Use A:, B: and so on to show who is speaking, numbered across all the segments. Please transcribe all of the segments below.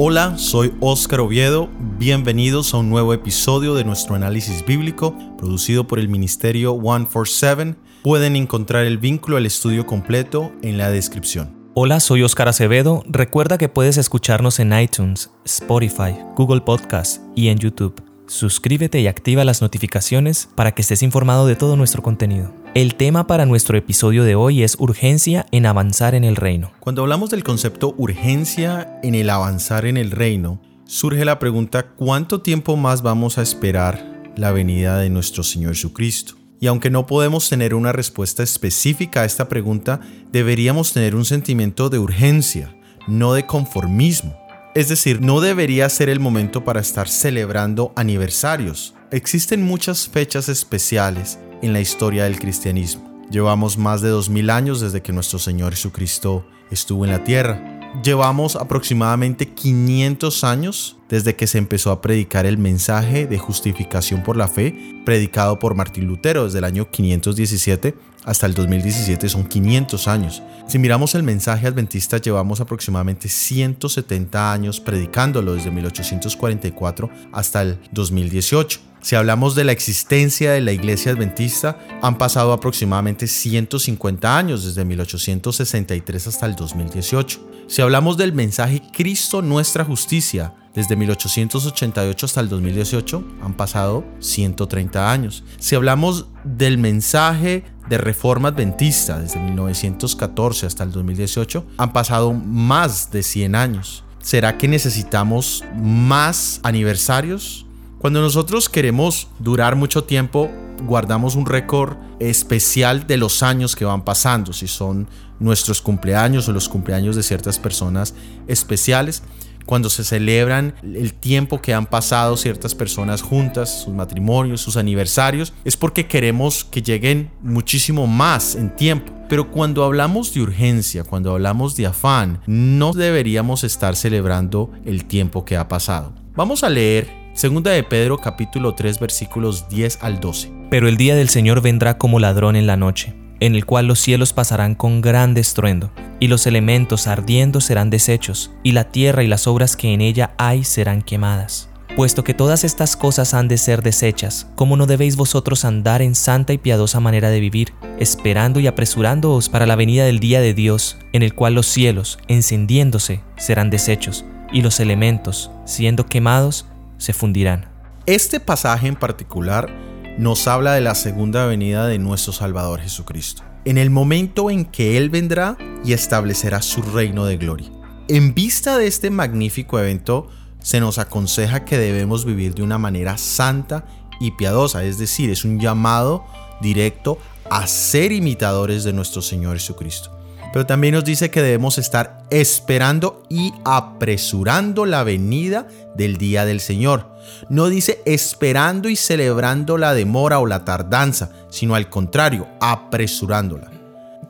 A: Hola, soy Óscar Oviedo. Bienvenidos a un nuevo episodio de nuestro análisis bíblico producido por el Ministerio 147. Pueden encontrar el vínculo al estudio completo en la descripción.
B: Hola, soy Óscar Acevedo. Recuerda que puedes escucharnos en iTunes, Spotify, Google Podcast y en YouTube. Suscríbete y activa las notificaciones para que estés informado de todo nuestro contenido. El tema para nuestro episodio de hoy es urgencia en avanzar en el reino.
A: Cuando hablamos del concepto urgencia en el avanzar en el reino, surge la pregunta ¿cuánto tiempo más vamos a esperar la venida de nuestro Señor Jesucristo? Y aunque no podemos tener una respuesta específica a esta pregunta, deberíamos tener un sentimiento de urgencia, no de conformismo. Es decir, no debería ser el momento para estar celebrando aniversarios. Existen muchas fechas especiales en la historia del cristianismo. Llevamos más de 2000 años desde que nuestro Señor Jesucristo estuvo en la tierra. Llevamos aproximadamente 500 años desde que se empezó a predicar el mensaje de justificación por la fe, predicado por Martín Lutero desde el año 517 hasta el 2017, son 500 años. Si miramos el mensaje adventista, llevamos aproximadamente 170 años predicándolo desde 1844 hasta el 2018. Si hablamos de la existencia de la iglesia adventista, han pasado aproximadamente 150 años, desde 1863 hasta el 2018. Si hablamos del mensaje Cristo nuestra justicia, desde 1888 hasta el 2018 han pasado 130 años. Si hablamos del mensaje de reforma adventista, desde 1914 hasta el 2018, han pasado más de 100 años. ¿Será que necesitamos más aniversarios? Cuando nosotros queremos durar mucho tiempo, guardamos un récord especial de los años que van pasando, si son nuestros cumpleaños o los cumpleaños de ciertas personas especiales. Cuando se celebran el tiempo que han pasado ciertas personas juntas, sus matrimonios, sus aniversarios, es porque queremos que lleguen muchísimo más en tiempo. Pero cuando hablamos de urgencia, cuando hablamos de afán, no deberíamos estar celebrando el tiempo que ha pasado. Vamos a leer Segunda de Pedro capítulo 3 versículos 10 al 12.
B: Pero el día del Señor vendrá como ladrón en la noche, en el cual los cielos pasarán con gran estruendo, y los elementos ardiendo serán deshechos, y la tierra y las obras que en ella hay serán quemadas. Puesto que todas estas cosas han de ser deshechas, ¿cómo no debéis vosotros andar en santa y piadosa manera de vivir, esperando y apresurándoos para la venida del día de Dios, en el cual los cielos, encendiéndose, serán deshechos, y los elementos, siendo quemados, se fundirán.
A: Este pasaje en particular nos habla de la segunda venida de nuestro Salvador Jesucristo, en el momento en que Él vendrá y establecerá su reino de gloria. En vista de este magnífico evento, se nos aconseja que debemos vivir de una manera santa y piadosa, es decir, es un llamado directo a ser imitadores de nuestro Señor Jesucristo. Pero también nos dice que debemos estar esperando y apresurando la venida del día del Señor. No dice esperando y celebrando la demora o la tardanza, sino al contrario, apresurándola.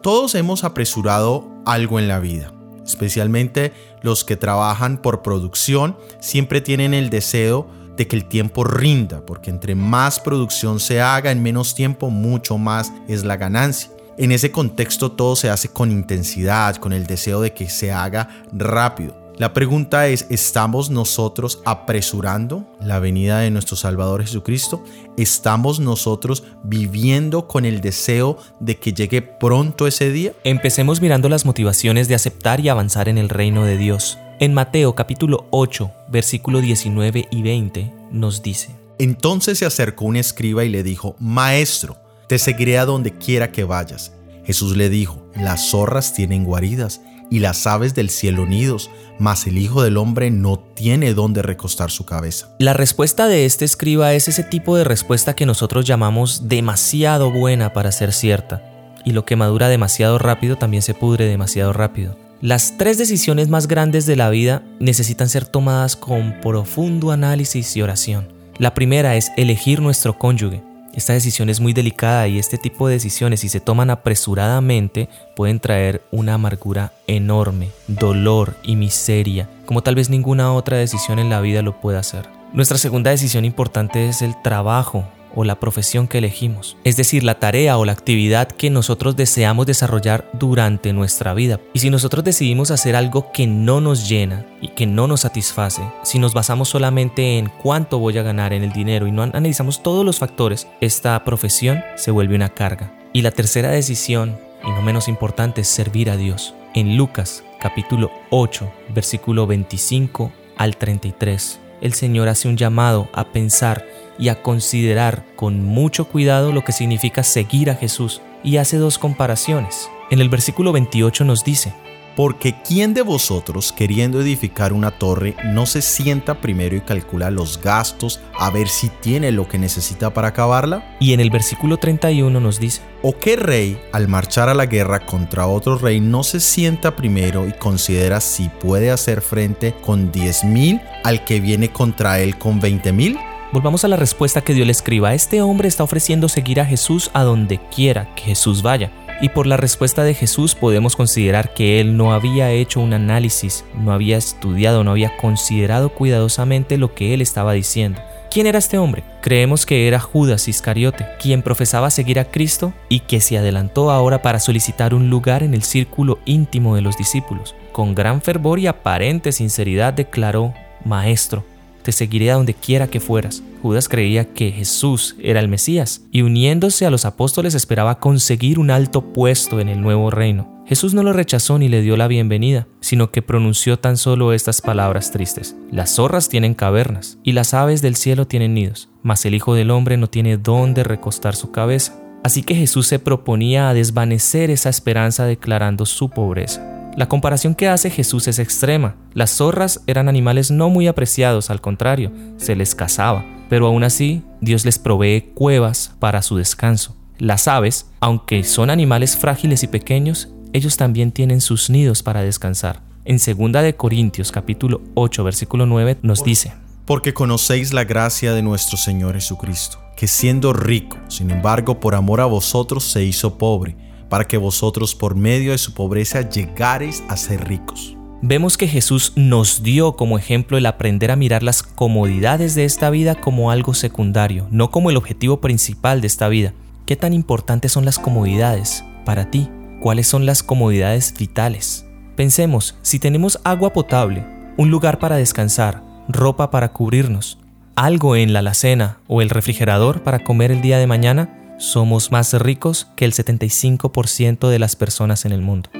A: Todos hemos apresurado algo en la vida, especialmente los que trabajan por producción, siempre tienen el deseo de que el tiempo rinda, porque entre más producción se haga en menos tiempo, mucho más es la ganancia. En ese contexto todo se hace con intensidad, con el deseo de que se haga rápido. La pregunta es, ¿estamos nosotros apresurando la venida de nuestro Salvador Jesucristo? ¿Estamos nosotros viviendo con el deseo de que llegue pronto ese día?
B: Empecemos mirando las motivaciones de aceptar y avanzar en el reino de Dios. En Mateo capítulo 8, versículo 19 y 20 nos dice,
A: Entonces se acercó un escriba y le dijo, Maestro, te seguiré a donde quiera que vayas. Jesús le dijo, las zorras tienen guaridas y las aves del cielo nidos, mas el Hijo del Hombre no tiene dónde recostar su cabeza.
B: La respuesta de este escriba es ese tipo de respuesta que nosotros llamamos demasiado buena para ser cierta, y lo que madura demasiado rápido también se pudre demasiado rápido. Las tres decisiones más grandes de la vida necesitan ser tomadas con profundo análisis y oración. La primera es elegir nuestro cónyuge. Esta decisión es muy delicada y este tipo de decisiones, si se toman apresuradamente, pueden traer una amargura enorme, dolor y miseria, como tal vez ninguna otra decisión en la vida lo pueda hacer. Nuestra segunda decisión importante es el trabajo. O la profesión que elegimos, es decir, la tarea o la actividad que nosotros deseamos desarrollar durante nuestra vida. Y si nosotros decidimos hacer algo que no nos llena y que no nos satisface, si nos basamos solamente en cuánto voy a ganar en el dinero y no analizamos todos los factores, esta profesión se vuelve una carga. Y la tercera decisión, y no menos importante, es servir a Dios. En Lucas capítulo 8, versículo 25 al 33, el Señor hace un llamado a pensar y a considerar con mucho cuidado lo que significa seguir a Jesús y hace dos comparaciones. En el versículo 28 nos dice,
A: porque ¿quién de vosotros, queriendo edificar una torre, no se sienta primero y calcula los gastos a ver si tiene lo que necesita para acabarla?
B: Y en el versículo 31 nos dice,
A: ¿O qué rey, al marchar a la guerra contra otro rey, no se sienta primero y considera si puede hacer frente con 10.000 al que viene contra él con 20.000?
B: Volvamos a la respuesta que Dios le escriba. Este hombre está ofreciendo seguir a Jesús a donde quiera que Jesús vaya. Y por la respuesta de Jesús podemos considerar que él no había hecho un análisis, no había estudiado, no había considerado cuidadosamente lo que él estaba diciendo. ¿Quién era este hombre? Creemos que era Judas Iscariote, quien profesaba seguir a Cristo y que se adelantó ahora para solicitar un lugar en el círculo íntimo de los discípulos. Con gran fervor y aparente sinceridad declaró, Maestro, te seguiré a donde quiera que fueras. Judas creía que Jesús era el Mesías y uniéndose a los apóstoles esperaba conseguir un alto puesto en el nuevo reino. Jesús no lo rechazó ni le dio la bienvenida, sino que pronunció tan solo estas palabras tristes. Las zorras tienen cavernas y las aves del cielo tienen nidos, mas el Hijo del Hombre no tiene dónde recostar su cabeza. Así que Jesús se proponía a desvanecer esa esperanza declarando su pobreza. La comparación que hace Jesús es extrema. Las zorras eran animales no muy apreciados, al contrario, se les cazaba. Pero aún así, Dios les provee cuevas para su descanso. Las aves, aunque son animales frágiles y pequeños, ellos también tienen sus nidos para descansar. En 2 de Corintios capítulo 8 versículo 9 nos dice:
A: Porque conocéis la gracia de nuestro Señor Jesucristo, que siendo rico, sin embargo, por amor a vosotros se hizo pobre para que vosotros por medio de su pobreza llegareis a ser ricos.
B: Vemos que Jesús nos dio como ejemplo el aprender a mirar las comodidades de esta vida como algo secundario, no como el objetivo principal de esta vida. ¿Qué tan importantes son las comodidades para ti? ¿Cuáles son las comodidades vitales? Pensemos, si tenemos agua potable, un lugar para descansar, ropa para cubrirnos, algo en la alacena o el refrigerador para comer el día de mañana, somos más ricos que el 75% de las personas en el mundo.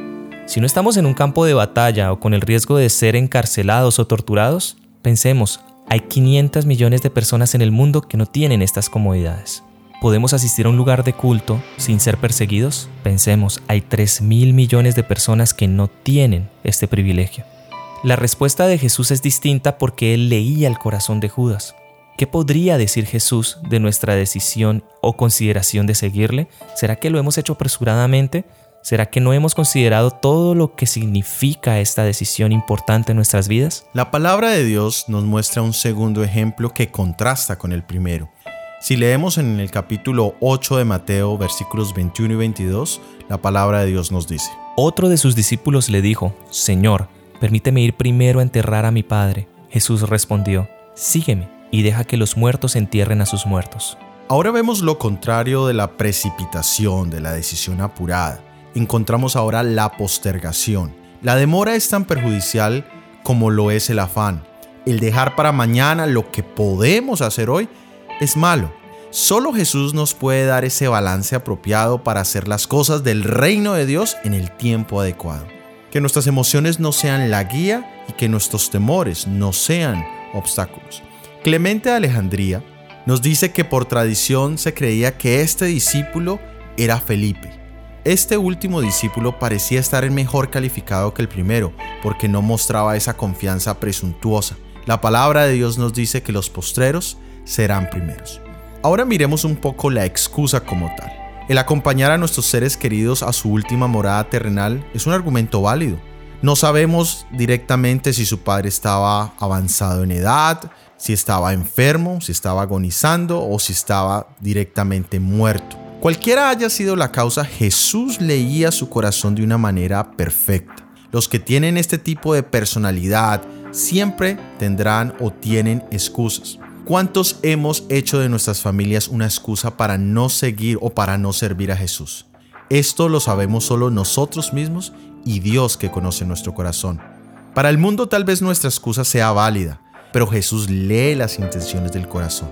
B: Si no estamos en un campo de batalla o con el riesgo de ser encarcelados o torturados, pensemos, hay 500 millones de personas en el mundo que no tienen estas comodidades. ¿Podemos asistir a un lugar de culto sin ser perseguidos? Pensemos, hay 3 mil millones de personas que no tienen este privilegio. La respuesta de Jesús es distinta porque él leía el corazón de Judas. ¿Qué podría decir Jesús de nuestra decisión o consideración de seguirle? ¿Será que lo hemos hecho apresuradamente? ¿Será que no hemos considerado todo lo que significa esta decisión importante en nuestras vidas?
A: La palabra de Dios nos muestra un segundo ejemplo que contrasta con el primero. Si leemos en el capítulo 8 de Mateo, versículos 21 y 22, la palabra de Dios nos dice,
B: Otro de sus discípulos le dijo, Señor, permíteme ir primero a enterrar a mi padre. Jesús respondió, Sígueme y deja que los muertos entierren a sus muertos.
A: Ahora vemos lo contrario de la precipitación, de la decisión apurada. Encontramos ahora la postergación. La demora es tan perjudicial como lo es el afán. El dejar para mañana lo que podemos hacer hoy es malo. Solo Jesús nos puede dar ese balance apropiado para hacer las cosas del reino de Dios en el tiempo adecuado. Que nuestras emociones no sean la guía y que nuestros temores no sean obstáculos. Clemente de Alejandría nos dice que por tradición se creía que este discípulo era Felipe. Este último discípulo parecía estar mejor calificado que el primero, porque no mostraba esa confianza presuntuosa. La palabra de Dios nos dice que los postreros serán primeros. Ahora miremos un poco la excusa como tal. El acompañar a nuestros seres queridos a su última morada terrenal es un argumento válido. No sabemos directamente si su padre estaba avanzado en edad, si estaba enfermo, si estaba agonizando o si estaba directamente muerto. Cualquiera haya sido la causa, Jesús leía su corazón de una manera perfecta. Los que tienen este tipo de personalidad siempre tendrán o tienen excusas. ¿Cuántos hemos hecho de nuestras familias una excusa para no seguir o para no servir a Jesús? Esto lo sabemos solo nosotros mismos y Dios que conoce nuestro corazón. Para el mundo tal vez nuestra excusa sea válida, pero Jesús lee las intenciones del corazón.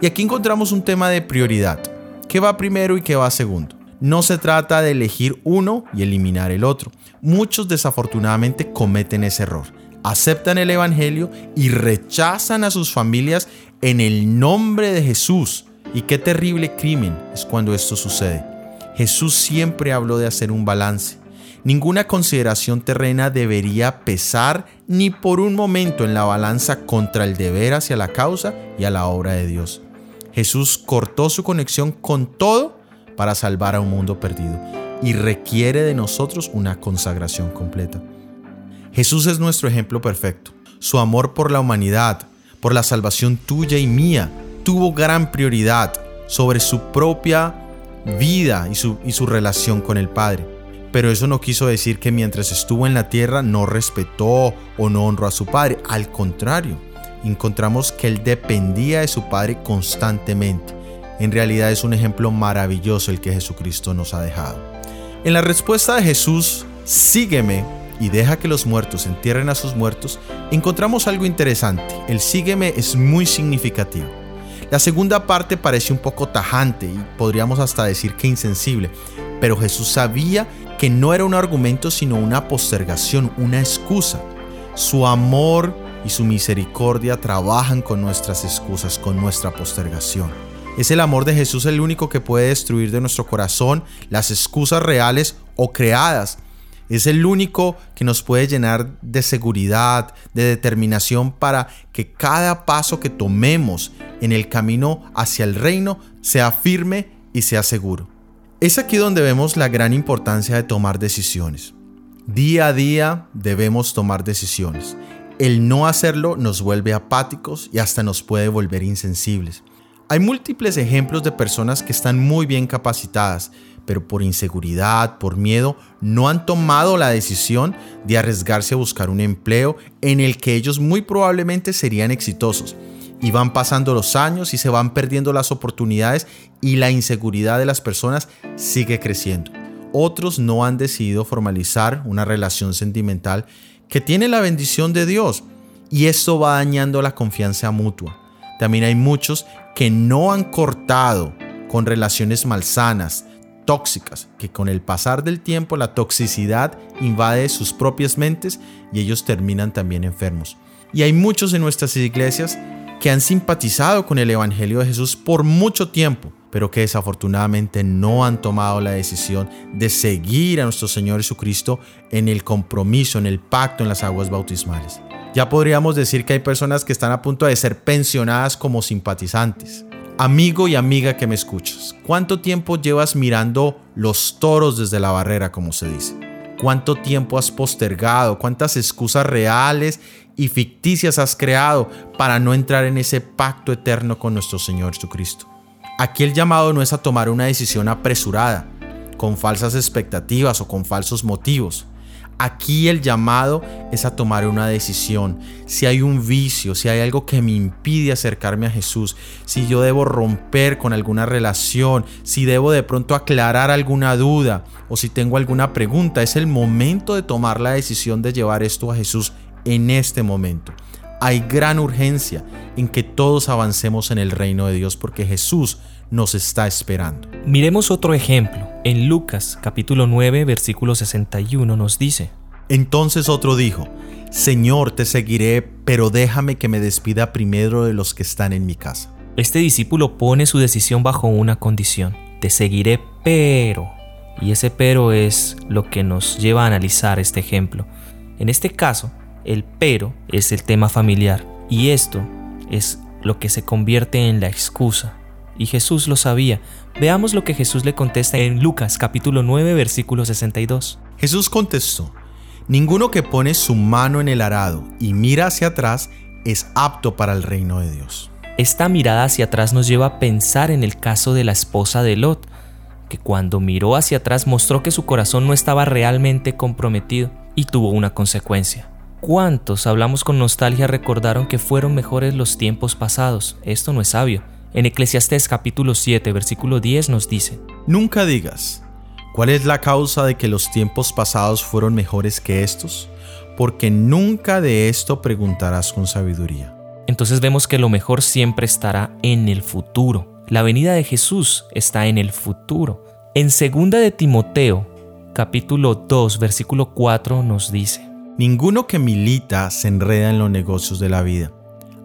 A: Y aquí encontramos un tema de prioridad. ¿Qué va primero y qué va segundo? No se trata de elegir uno y eliminar el otro. Muchos desafortunadamente cometen ese error. Aceptan el Evangelio y rechazan a sus familias en el nombre de Jesús. Y qué terrible crimen es cuando esto sucede. Jesús siempre habló de hacer un balance. Ninguna consideración terrena debería pesar ni por un momento en la balanza contra el deber hacia la causa y a la obra de Dios. Jesús cortó su conexión con todo para salvar a un mundo perdido y requiere de nosotros una consagración completa. Jesús es nuestro ejemplo perfecto. Su amor por la humanidad, por la salvación tuya y mía, tuvo gran prioridad sobre su propia vida y su, relación con el Padre. Pero eso no quiso decir que mientras estuvo en la tierra no respetó o no honró a su Padre. Al contrario, encontramos que él dependía de su Padre constantemente en realidad es un ejemplo maravilloso el que Jesucristo nos ha dejado. En la respuesta de Jesús, sígueme y deja que los muertos entierren a sus muertos, encontramos algo interesante. El sígueme es muy significativo. La segunda parte parece un poco tajante y podríamos hasta decir que insensible, pero Jesús sabía que no era un argumento sino una postergación, una excusa. Su amor y su misericordia trabajan con nuestras excusas, con nuestra postergación. Es el amor de Jesús el único que puede destruir de nuestro corazón las excusas reales o creadas. Es el único que nos puede llenar de seguridad, de determinación para que cada paso que tomemos en el camino hacia el reino sea firme y sea seguro. Es aquí donde vemos la gran importancia de tomar decisiones. Día a día debemos tomar decisiones. El no hacerlo nos vuelve apáticos y hasta nos puede volver insensibles. Hay múltiples ejemplos de personas que están muy bien capacitadas, pero por inseguridad, por miedo, no han tomado la decisión de arriesgarse a buscar un empleo en el que ellos muy probablemente serían exitosos. Y van pasando los años y se van perdiendo las oportunidades y la inseguridad de las personas sigue creciendo. Otros no han decidido formalizar una relación sentimental que tiene la bendición de Dios y esto va dañando la confianza mutua. También hay muchos que no han cortado con relaciones malsanas, tóxicas, que con el pasar del tiempo la toxicidad invade sus propias mentes y ellos terminan también enfermos. Y hay muchos en nuestras iglesias que han simpatizado con el Evangelio de Jesús por mucho tiempo, pero que desafortunadamente no han tomado la decisión de seguir a nuestro Señor Jesucristo en el compromiso, en el pacto, en las aguas bautismales. Ya podríamos decir que hay personas que están a punto de ser pensionadas como simpatizantes. Amigo y amiga que me escuchas, ¿cuánto tiempo llevas mirando los toros desde la barrera, como se dice? ¿Cuánto tiempo has postergado? ¿Cuántas excusas reales y ficticias has creado para no entrar en ese pacto eterno con nuestro Señor Jesucristo? Aquí el llamado no es a tomar una decisión apresurada, con falsas expectativas o con falsos motivos. Aquí el llamado es a tomar una decisión. Si hay un vicio, si hay algo que me impide acercarme a Jesús, si yo debo romper con alguna relación, si debo de pronto aclarar alguna duda o si tengo alguna pregunta, es el momento de tomar la decisión de llevar esto a Jesús en este momento. Hay gran urgencia en que todos avancemos en el reino de Dios porque Jesús nos está esperando.
B: Miremos otro ejemplo. En Lucas capítulo 9 versículo 61 nos dice,
A: Entonces otro dijo, Señor, te seguiré, pero déjame que me despida primero de los que están en mi casa.
B: Este discípulo pone su decisión bajo una condición. Te seguiré, pero... Y ese pero es lo que nos lleva a analizar este ejemplo. En este caso, el pero es el tema familiar y esto es lo que se convierte en la excusa y Jesús lo sabía. Veamos lo que Jesús le contesta en Lucas capítulo 9 versículo 62.
A: Jesús contestó, Ninguno que pone su mano en el arado y mira hacia atrás es apto para el reino de Dios.
B: Esta mirada hacia atrás nos lleva a pensar en el caso de la esposa de Lot, que cuando miró hacia atrás mostró que su corazón no estaba realmente comprometido y tuvo una consecuencia. ¿Cuántos hablamos con nostalgia recordaron que fueron mejores los tiempos pasados? Esto no es sabio. En Eclesiastés capítulo 7, versículo 10 nos dice,
A: Nunca digas, ¿cuál es la causa de que los tiempos pasados fueron mejores que estos? Porque nunca de esto preguntarás con sabiduría.
B: Entonces vemos que lo mejor siempre estará en el futuro. La venida de Jesús está en el futuro. En 2 de Timoteo, capítulo 2, versículo 4 nos dice,
A: Ninguno que milita se enreda en los negocios de la vida,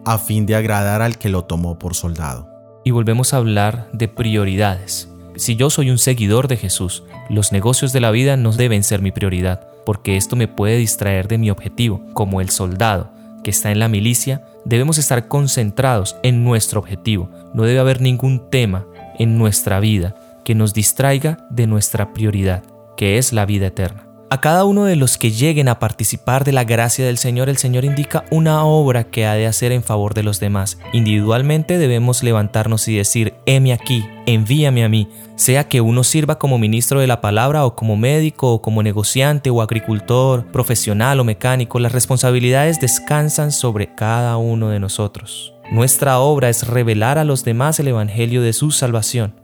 A: a fin de agradar al que lo tomó por soldado.
B: Y volvemos a hablar de prioridades. Si yo soy un seguidor de Jesús, los negocios de la vida no deben ser mi prioridad, porque esto me puede distraer de mi objetivo, como el soldado que está en la milicia, debemos estar concentrados en nuestro objetivo. No debe haber ningún tema en nuestra vida que nos distraiga de nuestra prioridad, que es la vida eterna. A cada uno de los que lleguen a participar de la gracia del Señor, el Señor indica una obra que ha de hacer en favor de los demás. Individualmente debemos levantarnos y decir, heme aquí, envíame a mí, sea que uno sirva como ministro de la palabra o como médico o como negociante o agricultor, profesional o mecánico, las responsabilidades descansan sobre cada uno de nosotros. Nuestra obra es revelar a los demás el Evangelio de su salvación.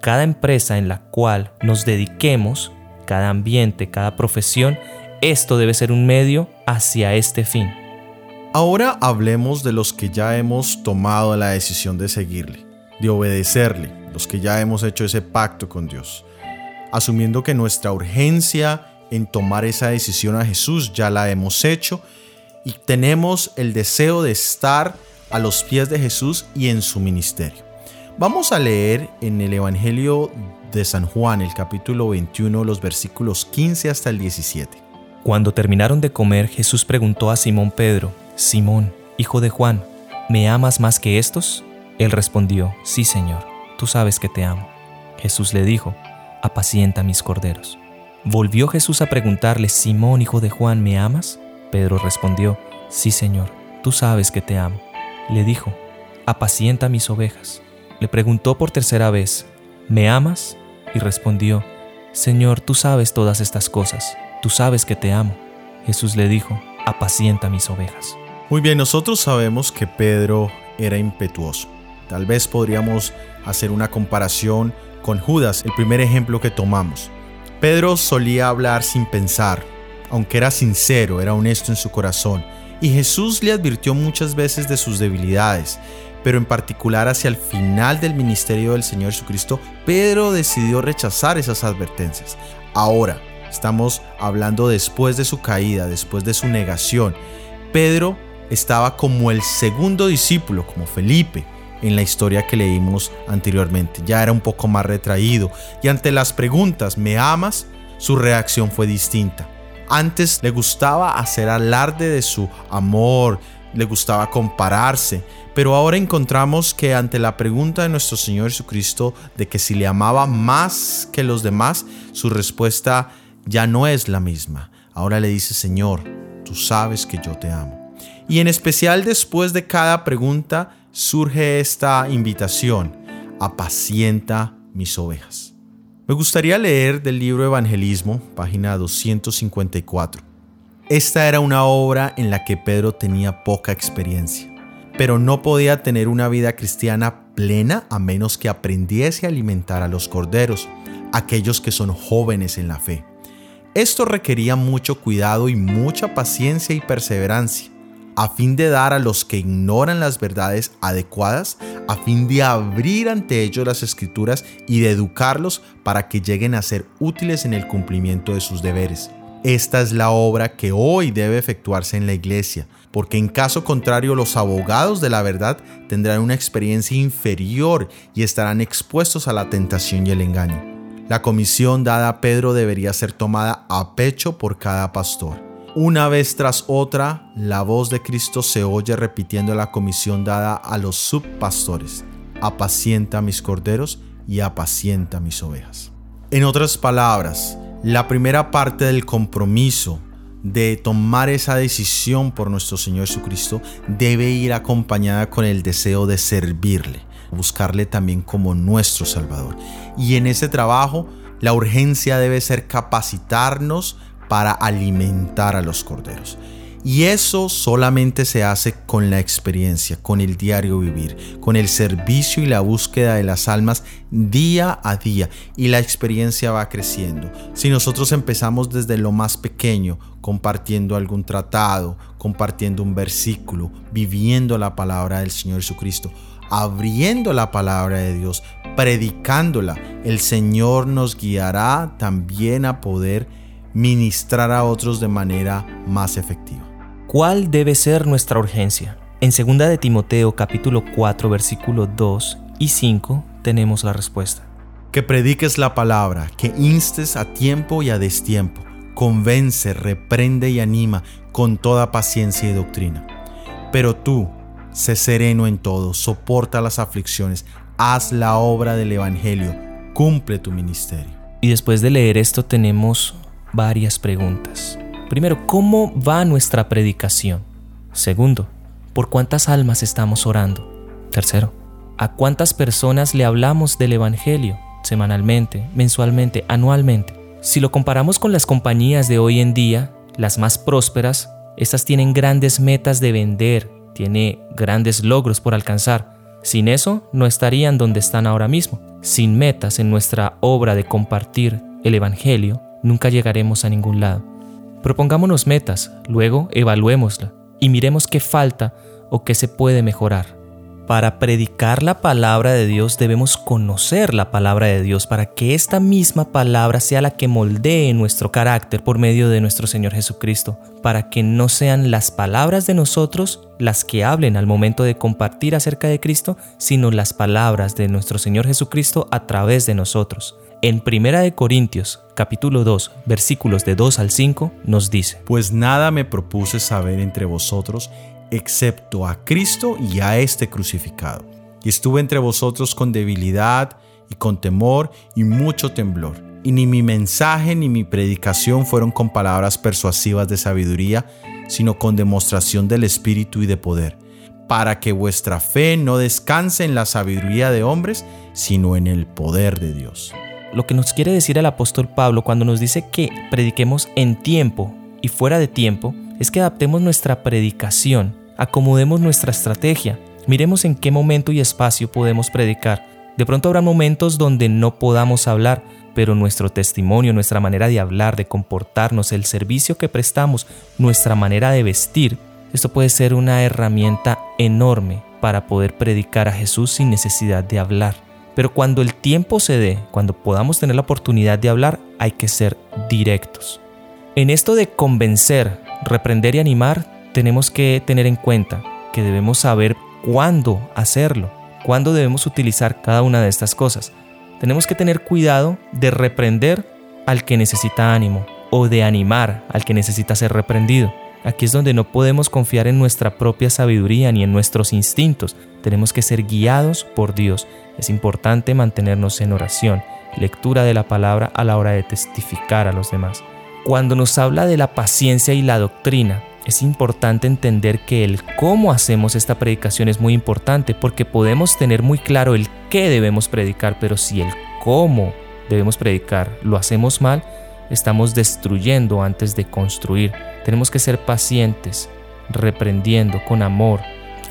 B: Cada empresa en la cual nos dediquemos cada ambiente, cada profesión, esto debe ser un medio hacia este fin.
A: Ahora hablemos de los que ya hemos tomado la decisión de seguirle, de obedecerle, los que ya hemos hecho ese pacto con Dios, asumiendo que nuestra urgencia en tomar esa decisión a Jesús ya la hemos hecho y tenemos el deseo de estar a los pies de Jesús y en su ministerio. Vamos a leer en el Evangelio de San Juan, el capítulo 21, los versículos 15 hasta el 17.
B: Cuando terminaron de comer, Jesús preguntó a Simón Pedro, Simón, hijo de Juan, ¿me amas más que estos? Él respondió, Sí, Señor, tú sabes que te amo. Jesús le dijo, Apacienta mis corderos. Volvió Jesús a preguntarle, Simón, hijo de Juan, ¿me amas? Pedro respondió, Sí, Señor, tú sabes que te amo. Le dijo, Apacienta mis ovejas. Le preguntó por tercera vez, ¿me amas? Y respondió, Señor, tú sabes todas estas cosas, tú sabes que te amo. Jesús le dijo, apacienta mis ovejas.
A: Muy bien, nosotros sabemos que Pedro era impetuoso. Tal vez podríamos hacer una comparación con Judas, el primer ejemplo que tomamos. Pedro solía hablar sin pensar, aunque era sincero, era honesto en su corazón, y Jesús le advirtió muchas veces de sus debilidades, pero en particular hacia el final del ministerio del Señor Jesucristo, Pedro decidió rechazar esas advertencias. Ahora, estamos hablando después de su caída, después de su negación. Pedro estaba como el segundo discípulo, como Felipe, en la historia que leímos anteriormente. Ya era un poco más retraído y ante las preguntas, ¿me amas? Su reacción fue distinta. Antes le gustaba hacer alarde de su amor, le gustaba compararse, pero ahora encontramos que ante la pregunta de nuestro Señor Jesucristo de que si le amaba más que los demás, su respuesta ya no es la misma. Ahora le dice, Señor, tú sabes que yo te amo. Y en especial después de cada pregunta surge esta invitación, apacienta mis ovejas. Me gustaría leer del libro Evangelismo, página 254. Esta era una obra en la que Pedro tenía poca experiencia, pero no podía tener una vida cristiana plena a menos que aprendiese a alimentar a los corderos, aquellos que son jóvenes en la fe. Esto requería mucho cuidado y mucha paciencia y perseverancia, a fin de dar a los que ignoran las verdades adecuadas, a fin de abrir ante ellos las escrituras y de educarlos para que lleguen a ser útiles en el cumplimiento de sus deberes. Esta es la obra que hoy debe efectuarse en la iglesia, porque en caso contrario los abogados de la verdad tendrán una experiencia inferior y estarán expuestos a la tentación y el engaño. La comisión dada a Pedro debería ser tomada a pecho por cada pastor. Una vez tras otra, la voz de Cristo se oye repitiendo la comisión dada a los subpastores. Apacienta mis corderos y apacienta mis ovejas. En otras palabras, la primera parte del compromiso de tomar esa decisión por nuestro Señor Jesucristo debe ir acompañada con el deseo de servirle, buscarle también como nuestro Salvador. Y en ese trabajo, la urgencia debe ser capacitarnos para alimentar a los corderos. Y eso solamente se hace con la experiencia, con el diario vivir, con el servicio y la búsqueda de las almas día a día. Y la experiencia va creciendo. Si nosotros empezamos desde lo más pequeño, compartiendo algún tratado, compartiendo un versículo, viviendo la palabra del Señor Jesucristo, abriendo la palabra de Dios, predicándola, el Señor nos guiará también a poder ministrar a otros de manera más efectiva.
B: ¿Cuál debe ser nuestra urgencia? En 2 de Timoteo capítulo 4 versículo 2 y 5 tenemos la respuesta.
A: Que prediques la palabra, que instes a tiempo y a destiempo, convence, reprende y anima con toda paciencia y doctrina. Pero tú, sé sereno en todo, soporta las aflicciones, haz la obra del Evangelio, cumple tu ministerio.
B: Y después de leer esto tenemos varias preguntas. Primero, ¿cómo va nuestra predicación? Segundo, ¿por cuántas almas estamos orando? Tercero, ¿a cuántas personas le hablamos del Evangelio semanalmente, mensualmente, anualmente? Si lo comparamos con las compañías de hoy en día, las más prósperas, estas tienen grandes metas de vender, tiene grandes logros por alcanzar. Sin eso, no estarían donde están ahora mismo. Sin metas en nuestra obra de compartir el Evangelio, nunca llegaremos a ningún lado. Propongámonos metas, luego evaluémosla y miremos qué falta o qué se puede mejorar. Para predicar la palabra de Dios debemos conocer la palabra de Dios para que esta misma palabra sea la que moldee nuestro carácter por medio de nuestro Señor Jesucristo, para que no sean las palabras de nosotros las que hablen al momento de compartir acerca de Cristo, sino las palabras de nuestro Señor Jesucristo a través de nosotros. En Primera de Corintios, capítulo 2, versículos de 2 al 5, nos dice:
A: Pues nada me propuse saber entre vosotros excepto a Cristo y a este crucificado. Y estuve entre vosotros con debilidad y con temor y mucho temblor. Y ni mi mensaje ni mi predicación fueron con palabras persuasivas de sabiduría, sino con demostración del Espíritu y de poder, para que vuestra fe no descanse en la sabiduría de hombres, sino en el poder de Dios.
B: Lo que nos quiere decir el apóstol Pablo cuando nos dice que prediquemos en tiempo y fuera de tiempo es que adaptemos nuestra predicación, acomodemos nuestra estrategia, miremos en qué momento y espacio podemos predicar. De pronto habrá momentos donde no podamos hablar, pero nuestro testimonio, nuestra manera de hablar, de comportarnos, el servicio que prestamos, nuestra manera de vestir, esto puede ser una herramienta enorme para poder predicar a Jesús sin necesidad de hablar. Pero cuando el tiempo se dé, cuando podamos tener la oportunidad de hablar, hay que ser directos. En esto de convencer, reprender y animar, tenemos que tener en cuenta que debemos saber cuándo hacerlo, cuándo debemos utilizar cada una de estas cosas. Tenemos que tener cuidado de reprender al que necesita ánimo o de animar al que necesita ser reprendido. Aquí es donde no podemos confiar en nuestra propia sabiduría ni en nuestros instintos. Tenemos que ser guiados por Dios es importante mantenernos en oración, lectura de la palabra a la hora de testificar a los demás. Cuando nos habla de la paciencia y la doctrina, es importante entender que el cómo hacemos esta predicación es muy importante porque podemos tener muy claro el qué debemos predicar, pero si el cómo debemos predicar lo hacemos mal, estamos destruyendo antes de construir. Tenemos que ser pacientes, reprendiendo con amor,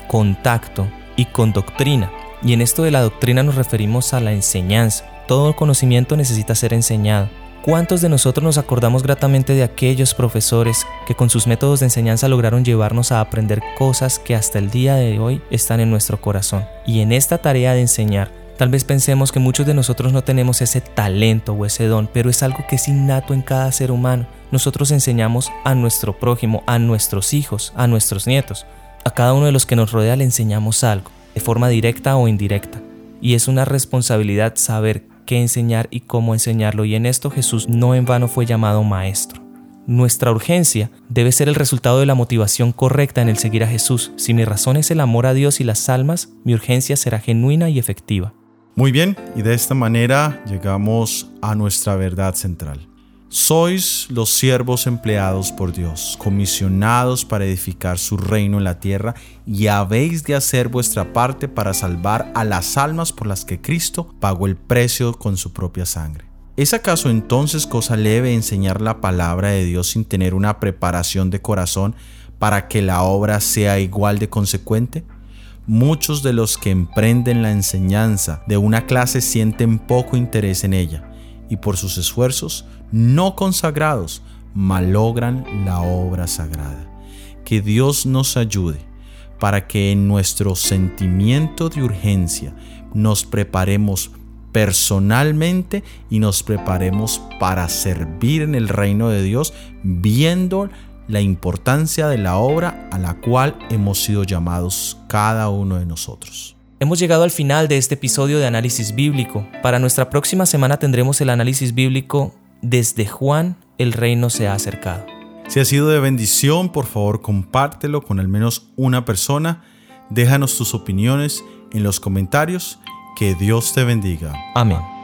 B: contacto y con doctrina. Y en esto de la doctrina nos referimos a la enseñanza. Todo conocimiento necesita ser enseñado. ¿Cuántos de nosotros nos acordamos gratamente de aquellos profesores que con sus métodos de enseñanza lograron llevarnos a aprender cosas que hasta el día de hoy están en nuestro corazón? Y en esta tarea de enseñar, tal vez pensemos que muchos de nosotros no tenemos ese talento o ese don, pero es algo que es innato en cada ser humano. Nosotros enseñamos a nuestro prójimo, a nuestros hijos, a nuestros nietos. A cada uno de los que nos rodea le enseñamos algo de forma directa o indirecta. Y es una responsabilidad saber qué enseñar y cómo enseñarlo. Y en esto Jesús no en vano fue llamado maestro. Nuestra urgencia debe ser el resultado de la motivación correcta en el seguir a Jesús. Si mi razón es el amor a Dios y las almas, mi urgencia será genuina y efectiva.
A: Muy bien, y de esta manera llegamos a nuestra verdad central. Sois los siervos empleados por Dios, comisionados para edificar su reino en la tierra, y habéis de hacer vuestra parte para salvar a las almas por las que Cristo pagó el precio con su propia sangre. ¿Es acaso entonces cosa leve enseñar la palabra de Dios sin tener una preparación de corazón para que la obra sea igual de consecuente? Muchos de los que emprenden la enseñanza de una clase sienten poco interés en ella y por sus esfuerzos no consagrados malogran la obra sagrada. Que Dios nos ayude para que en nuestro sentimiento de urgencia nos preparemos personalmente y nos preparemos para servir en el reino de Dios viendo la importancia de la obra a la cual hemos sido llamados cada uno de nosotros.
B: Hemos llegado al final de este episodio de análisis bíblico. Para nuestra próxima semana tendremos el análisis bíblico desde Juan, el reino se ha acercado.
A: Si ha sido de bendición, por favor compártelo con al menos una persona. Déjanos tus opiniones en los comentarios. Que Dios te bendiga.
B: Amén.